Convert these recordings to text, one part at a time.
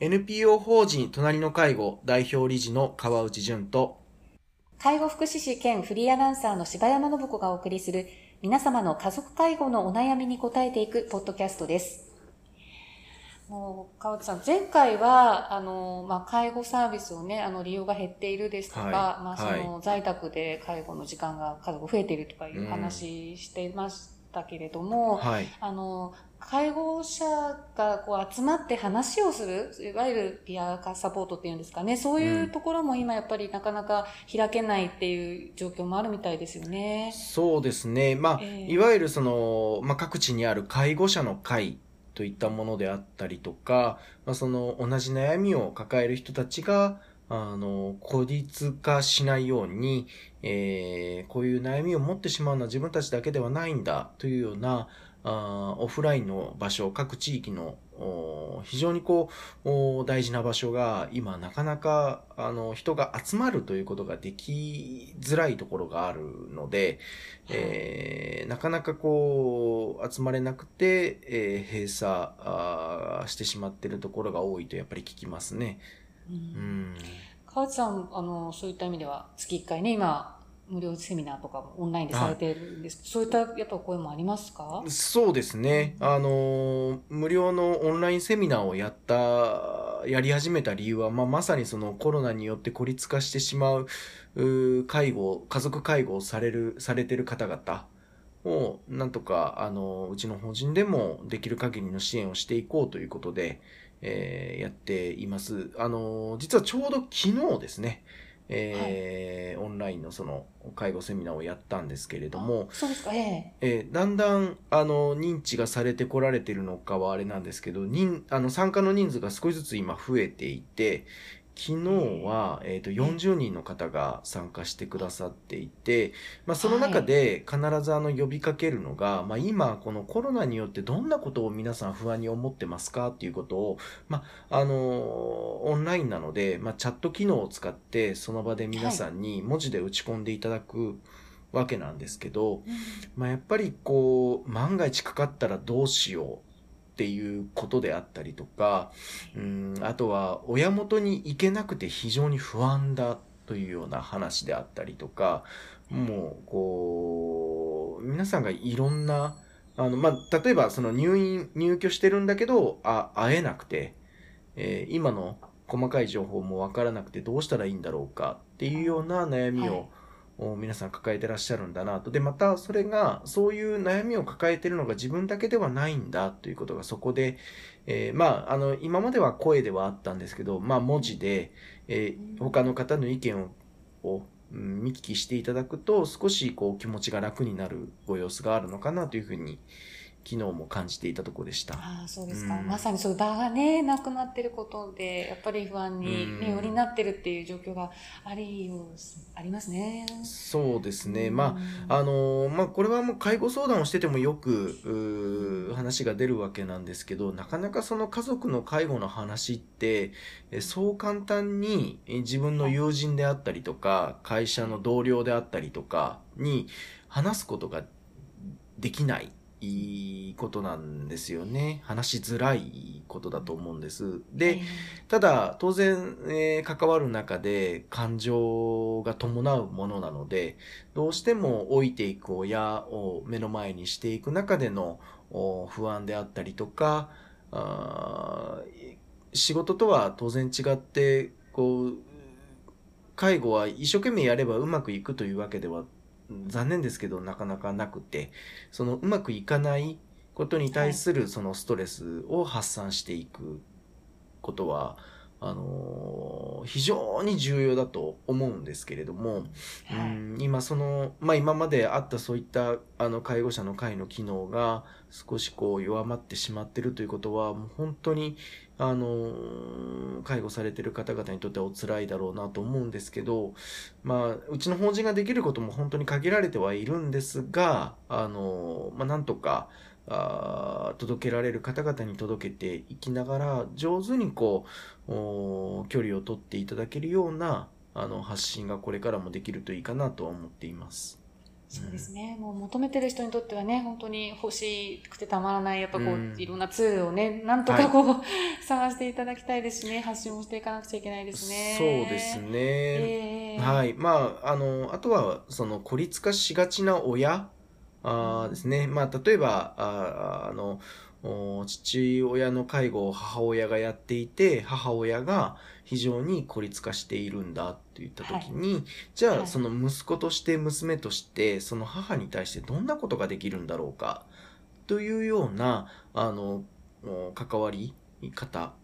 NPO 法人隣の介護代表理事の川内淳と介護福祉士兼フリーアナウンサーの柴山信子がお送りする皆様の家族介護のお悩みに答えていくポッドキャストです。もう川内さん、前回は、あの、まあ、介護サービスをね、あの、利用が減っているですとか、はい、まあ、その、はい、在宅で介護の時間が家族増えているとかいう話していましたけれども、はい、あの、介護者がこう集まって話をする、いわゆるピアカサポートっていうんですかね、そういうところも今やっぱりなかなか開けないっていう状況もあるみたいですよね。そうですね。まあ、えー、いわゆるその、まあ、各地にある介護者の会といったものであったりとか、まあ、その同じ悩みを抱える人たちが、あの、孤立化しないように、えー、こういう悩みを持ってしまうのは自分たちだけではないんだというような、あオフラインの場所、各地域の非常にこう大事な場所が今なかなかあの人が集まるということができづらいところがあるので、えー、なかなかこう集まれなくて、えー、閉鎖してしまっているところが多いとやっぱり聞きますね。うん、うん。川内さん、あの、そういった意味では月1回ね、今、無料セミナーとかもオンラインでされているんですそういったやっぱ声もありますか？そうですね。あの、無料のオンラインセミナーをやった、やり始めた理由は、まあ、まさにそのコロナによって孤立化してしまう、う介護、家族介護をされる、されてる方々を、なんとか、あの、うちの法人でもできる限りの支援をしていこうということで、えー、やっています。あの、実はちょうど昨日ですね、えー、はい、オンラインのその介護セミナーをやったんですけれども、そうですか、えー、えー、だんだん、あの、認知がされてこられてるのかはあれなんですけど、人、あの、参加の人数が少しずつ今増えていて、昨日は、えっ、ー、と、40人の方が参加してくださっていて、まあ、その中で必ずあの、呼びかけるのが、まあ、今、このコロナによってどんなことを皆さん不安に思ってますかっていうことを、まあ、あの、オンラインなので、まあ、チャット機能を使って、その場で皆さんに文字で打ち込んでいただく、わけなんですけど、まあ、やっぱりこう、万が一かかったらどうしようっていうことであったりとか、うん、あとは親元に行けなくて非常に不安だというような話であったりとか、もう、こう、皆さんがいろんな、あの、まあ、例えばその入院、入居してるんだけど、あ、会えなくて、えー、今の細かい情報もわからなくてどうしたらいいんだろうかっていうような悩みを、皆さん抱えてらっしゃるんだなと。で、またそれが、そういう悩みを抱えてるのが自分だけではないんだということがそこで、えー、まあ、あの、今までは声ではあったんですけど、まあ、文字で、えー、他の方の意見を、を見聞きしていただくと、少しこう気持ちが楽になるご様子があるのかなというふうに、昨日も感じていたところでした。ああ、そうですか、うん、まさにそういう場がね、なくなってることで、やっぱり不安に、ね、よりなってるっていう状況がありありますね。そうですね。まあ、あの、まあ、これはもう介護相談をしててもよく、話が出るわけなんですけど、なかなかその家族の介護の話って、そう簡単に自分の友人であったりとか、会社の同僚であったりとかに話すことができない。いいことなんですよね。話しづらいことだと思うんです。で、ただ、当然、えー、関わる中で感情が伴うものなので、どうしても老いていく親を目の前にしていく中での不安であったりとか、あ仕事とは当然違って、こう、介護は一生懸命やればうまくいくというわけでは残念ですけどなかなかなくて、そのうまくいかないことに対するそのストレスを発散していくことは、あのー、非常に重要だと思うんですけれども、はい、うん今その、まあ今まであったそういったあの介護者の会の機能が少しこう弱まってしまってるということは、もう本当にあの、介護されてる方々にとってはお辛いだろうなと思うんですけど、まあ、うちの法人ができることも本当に限られてはいるんですが、あの、まあ、なんとか、あ届けられる方々に届けていきながら、上手にこう、距離を取っていただけるような、あの、発信がこれからもできるといいかなとは思っています。そうですね。もう求めてる人にとってはね、本当に欲しくてたまらない、やっぱこう、うんいろんなツールをね、なんとかこう、探していただきたいですしね、発信をしていかなくちゃいけないですね。そうですね。ええはい。まあ、あの、あとは、その、孤立化しがちな親あーですね。まあ、例えば、あーあの、お父親の介護を母親がやっていて、母親が非常に孤立化しているんだって言った時に、じゃあ、はいその息子として娘として、その母に対してどんなことができるんだろうか、というような、あの、お関わり方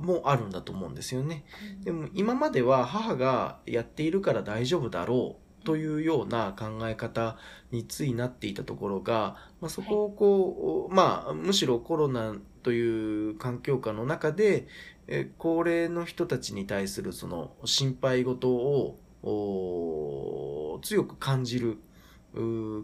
もあるんだと思うんですよね。でも今までは母がやっているから大丈夫だろうというような考え方についなっていたところが、まあ、そこをこう、まあむしろコロナという環境下の中で、え高齢の人たちに対するその心配事をお強く感じる、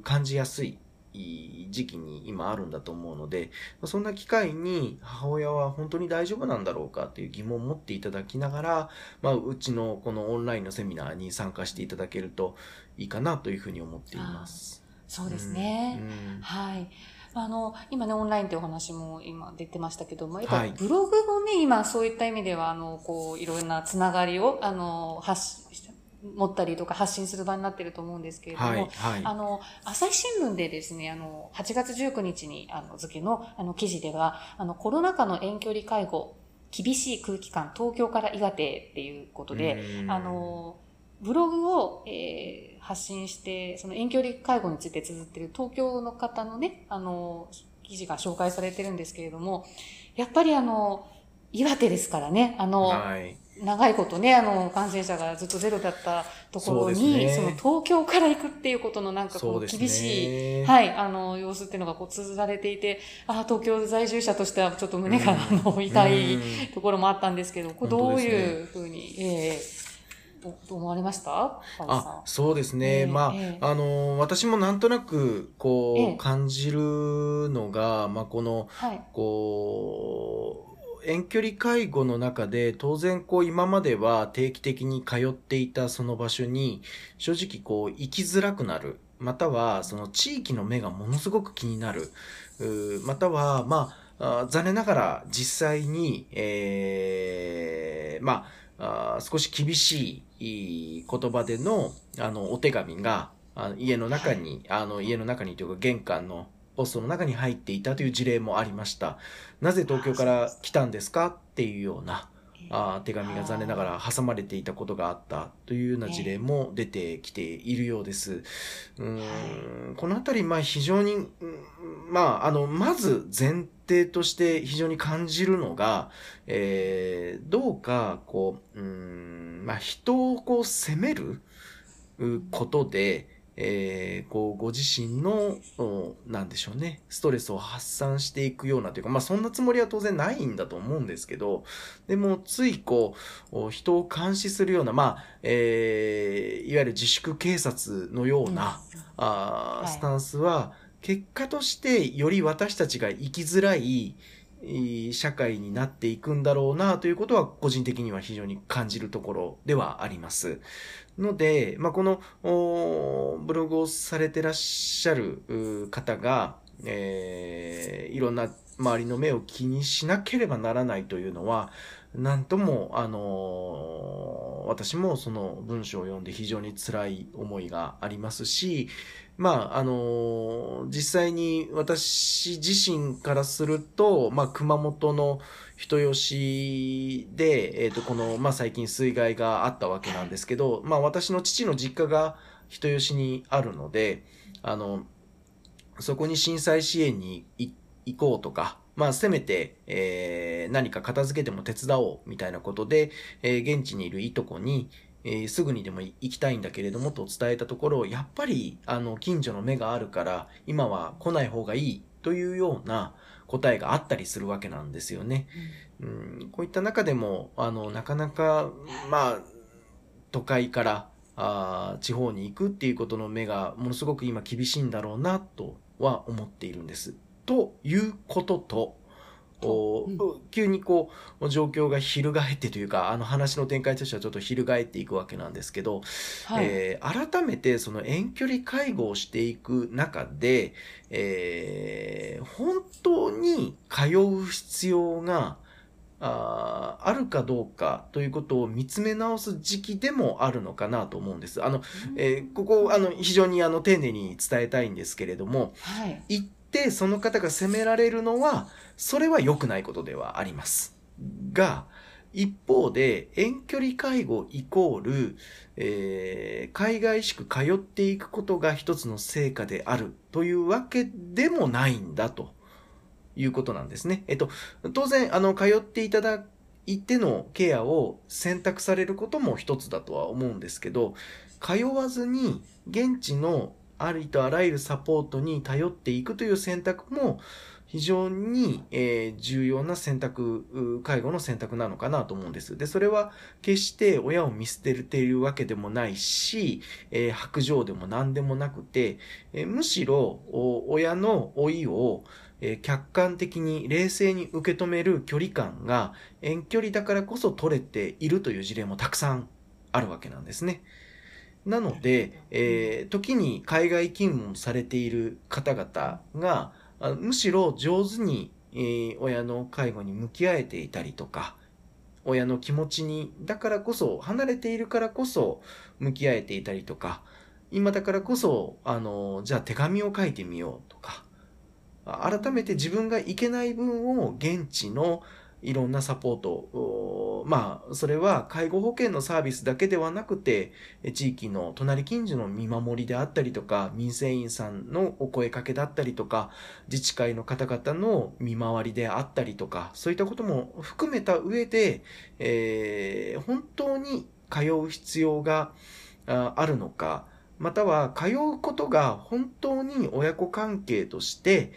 感じやすい時期に今あるんだと思うので、そんな機会に母親は本当に大丈夫なんだろうかっていう疑問を持っていただきながら、まあ、うちのこのオンラインのセミナーに参加していただけるといいかなというふうに思っています。そうですね。うんはい。あの、今ね、オンラインってお話も今出てましたけども、やっぱはいブログもね、今そういった意味では、あの、こう、いろんなつながりを、あの、発し、持ったりとか発信する場になってると思うんですけれども、はい、はい。あの、朝日新聞でですね、あの、8月19日に、あの、付の、あの、記事では、あの、コロナ禍の遠距離介護、厳しい空気感、東京から岩手っていうことで、うんあ、の、ブログを、えー発信して、その遠距離介護について綴ってる東京の方のね、あの、記事が紹介されてるんですけれども、やっぱりあの、岩手ですからね、あの、はい。長いことね、あの、感染者がずっとゼロだったところに、そ,、ね。の東京から行くっていうことのなんかこう。厳しい、はい、あの、様子っていうのがこう、綴られていて、ああ、東京在住者としてはちょっと胸が、うん。あの、痛いうん。ところもあったんですけど、これどういうふうに、ええどどう思われました？あ、そうですね。ええまあ、ええ。あの、私もなんとなく、こう、ええ。感じるのが、まあ、この、はい。こう、遠距離介護の中で、当然こう今までは定期的に通っていたその場所に、正直こう行きづらくなる。または、その地域の目がものすごく気になる。または、まあ、残念ながら実際に、えー、まあ、少し厳しい言葉での、あの、お手紙が、あの家の中に、あの、家の中にというか玄関のポストの中に入っていたという事例もありました。なぜ東京から来たんですか？っていうようなあー手紙が残念ながら挟まれていたことがあったというような事例も出てきているようです。うーんこのあたり、まあ非常に、うんまあ、あの、まず前提として非常に感じるのが、えーどうか、こう、うーんまあ人をこう責めるうことで、えーこう、ご自身の、おなんでしょうね、ストレスを発散していくようなというか、まあそんなつもりは当然ないんだと思うんですけど、でもついこう、お人を監視するような、まあ、えーいわゆる自粛警察のような、あスタンスは、結果としてより私たちが生きづらい社会になっていくんだろうなということは個人的には非常に感じるところではあります。ので、まあ、このブログをされてらっしゃる方が、えーいろんな周りの目を気にしなければならないというのは、なんとも、あの私もその文章を読んで非常に辛い思いがありますし、まあ、あの実際に私自身からすると、まあ、熊本の人吉で、えっ、と、この、まあ、最近水害があったわけなんですけど、まあ、私の父の実家が人吉にあるので、あの、そこに震災支援に行行こうとか、まあ、せめて、えー何か片付けても手伝おうみたいなことで、えー現地にいるいとこに、えーすぐにでも行きたいんだけれどもと伝えたところ、やっぱり、あの、近所の目があるから、今は来ない方がいいというような答えがあったりするわけなんですよね。うん、こういった中でも、あの、なかなか、まあ、都会から、あー地方に行くっていうことの目がものすごく今厳しいんだろうなとは思っているんです。ということと、お急にこう、状況が翻ってというか、あの話の展開としてはちょっと翻っていくわけなんですけど、はい。えー改めてその遠距離介護をしていく中で、えー本当に通う必要があーあるかどうかということを見つめ直す時期でもあるのかなと思うんです。あの、えーここ、あの、非常にあの、丁寧に伝えたいんですけれども、はい。行ってその方が責められるのは、それは良くないことではあります。が、一方で、遠距離介護イコール、えー海外しく通っていくことが一つの成果であるというわけでもないんだということなんですね。えっと、当然、あの、通っていただいてのケアを選択されることも一つだとは思うんですけど、通わずに現地のありとあらゆるサポートに頼っていくという選択も非常に、え重要な選択、介護の選択なのかなと思うんです。で、それは決して親を見捨てているわけでもないし、え白状でも何でもなくて、えむしろ親の老いを、え客観的に冷静に受け止める距離感が遠距離だからこそ取れているという事例もたくさんあるわけなんですね。なので、えー時に海外勤務されている方々が、むしろ上手に、えー親の介護に向き合えていたりとか、親の気持ちに、だからこそ、離れているからこそ向き合えていたりとか、今だからこそ、あの、じゃあ手紙を書いてみようとか、改めて自分がいけない分を現地のいろんなサポートまあ、それは介護保険のサービスだけではなくて、地域の隣近所の見守りであったりとか、民生委員さんのお声かけだったりとか、自治会の方々の見回りであったりとか、そういったことも含めた上で、えー本当に通う必要があるのか、または通うことが本当に親子関係として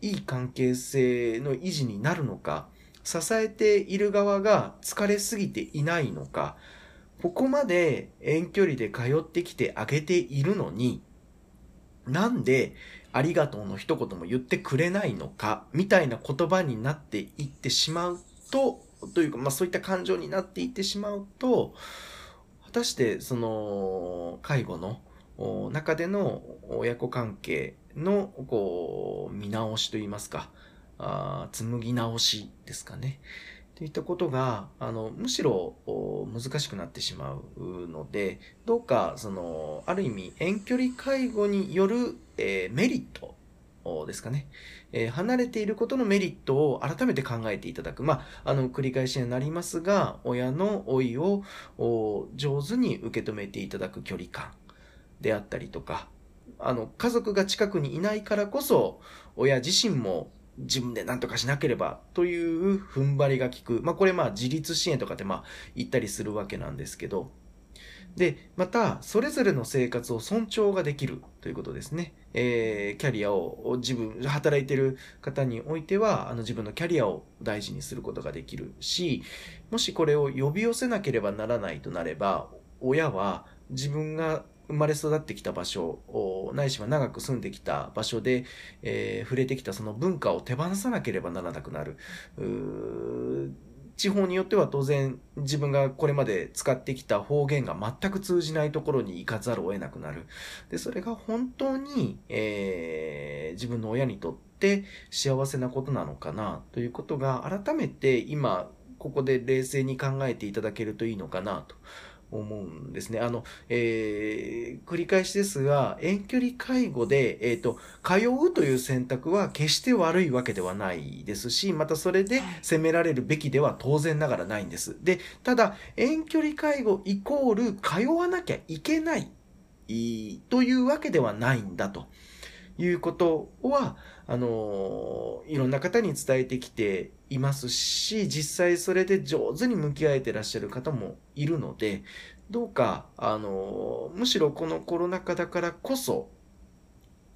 いい関係性の維持になるのか、支えている側が疲れすぎていないのか、ここまで遠距離で通ってきてあげているのに、なんでありがとうの一言も言ってくれないのか、みたいな言葉になっていってしまうと、というか、まあそういった感情になっていってしまうと、果たしてその介護の中での親子関係のこう見直しといいますか、あー紡ぎ直しですかね。といったことが、あの、むしろ難しくなってしまうので、どうか、その、ある意味、遠距離介護による、えーメリットですかね。えー離れていることのメリットを改めて考えていただく。まあ、あの、繰り返しになりますが、親の老いを上手に受け止めていただく距離感であったりとか、あの、家族が近くにいないからこそ、親自身も自分で何とかしなければという踏ん張りが効く。まあこれまあ自立支援とかってまあ言ったりするわけなんですけど。で、また、それぞれの生活を尊重ができるということですね。えー、キャリアを自分、働いてる方においては、あの自分のキャリアを大事にすることができるし、もしこれを呼び寄せなければならないとなれば、親は自分が生まれ育ってきた場所、ないしは長く住んできた場所で、えー触れてきたその文化を手放さなければならなくなる。地方によっては当然自分がこれまで使ってきた方言が全く通じないところに行かざるを得なくなる。で、それが本当に、えー自分の親にとって幸せなことなのかなということが改めて今ここで冷静に考えていただけるといいのかなと思うんですね。あの、えー繰り返しですが、遠距離介護で、えっ、と、通うという選択は決して悪いわけではないですし、またそれではい責められるべきでは当然ながらないんです。で、ただ、遠距離介護イコール通わなきゃいけないというわけではないんだということは、あのいろんな方に伝えてきていますし、実際それで上手に向き合えてらっしゃる方もいるので、どうか、あのむしろこのコロナ禍だからこそ、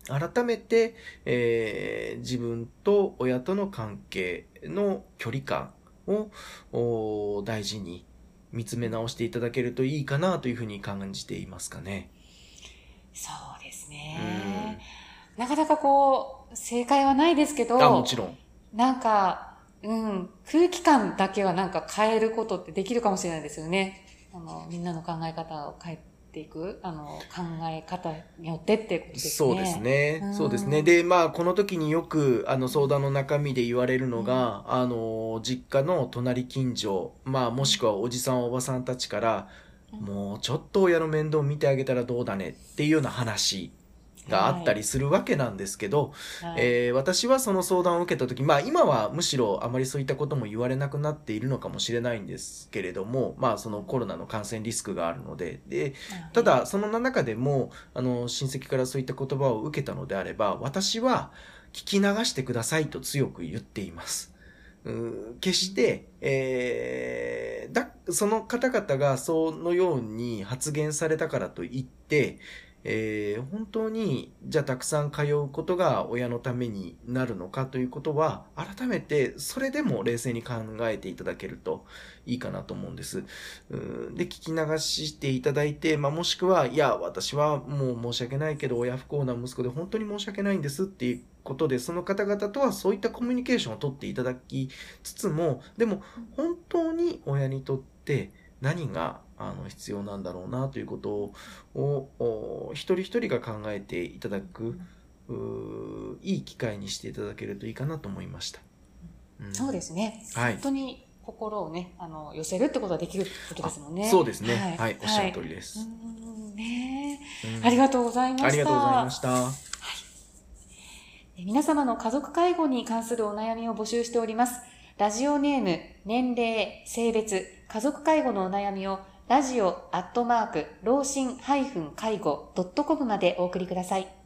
改めて、えー自分と親との関係の距離感をお大事に見つめ直していただけるといいかなというふうに感じていますかね。そうですね。なかなかこう、正解はないですけど、あ、もちろん。なんか、うん、空気感だけはなんか変えることってできるかもしれないですよね。あの、みんなの考え方を変えていく、あの、考え方によってってことですね。そうですね。うん、そうですね。で、まあ、この時によく、あの、相談の中身で言われるのが、うん、あの、実家の隣近所、まあ、もしくはおじさんおばさんたちから、もうちょっと親の面倒見てあげたらどうだねっていうような話があったりするわけなんですけど、はい、えー、私はその相談を受けた時、まあ今はむしろあまりそういったことも言われなくなっているのかもしれないんですけれども、まあそのコロナの感染リスクがあるので、で、ただその中でも、あの、親戚からそういった言葉を受けたのであれば、私は聞き流してくださいと強く言っています。決して、えー、だ、その方々がそのように発言されたからといって、えー、本当に、じゃあたくさん通うことが親のためになるのかということは、改めて、それでも冷静に考えていただけるといいかなと思うんです。で、聞き流していただいて、まあ、もしくは、いや、私はもう申し訳ないけど、親不幸な息子で本当に申し訳ないんですっていうことで、その方々とはそういったコミュニケーションをとっていただきつつも、でも、本当に親にとって何があの必要なんだろうなということを一人一人が考えていただく、いい機会にしていただけるといいかなと思いました。うん、そうですね。はい、本当に心をね、あの、寄せるってことができることですもんね。そうですね。はい、はい、おっしゃる通りです。はい、ね、うん、ありがとうございました。ありがとうございました。はい、皆様の家族介護に関するお悩みを募集しております。ラジオネーム、年齢、性別、家族介護のお悩みをラジオアットマーク、老人介護 .com までお送りください。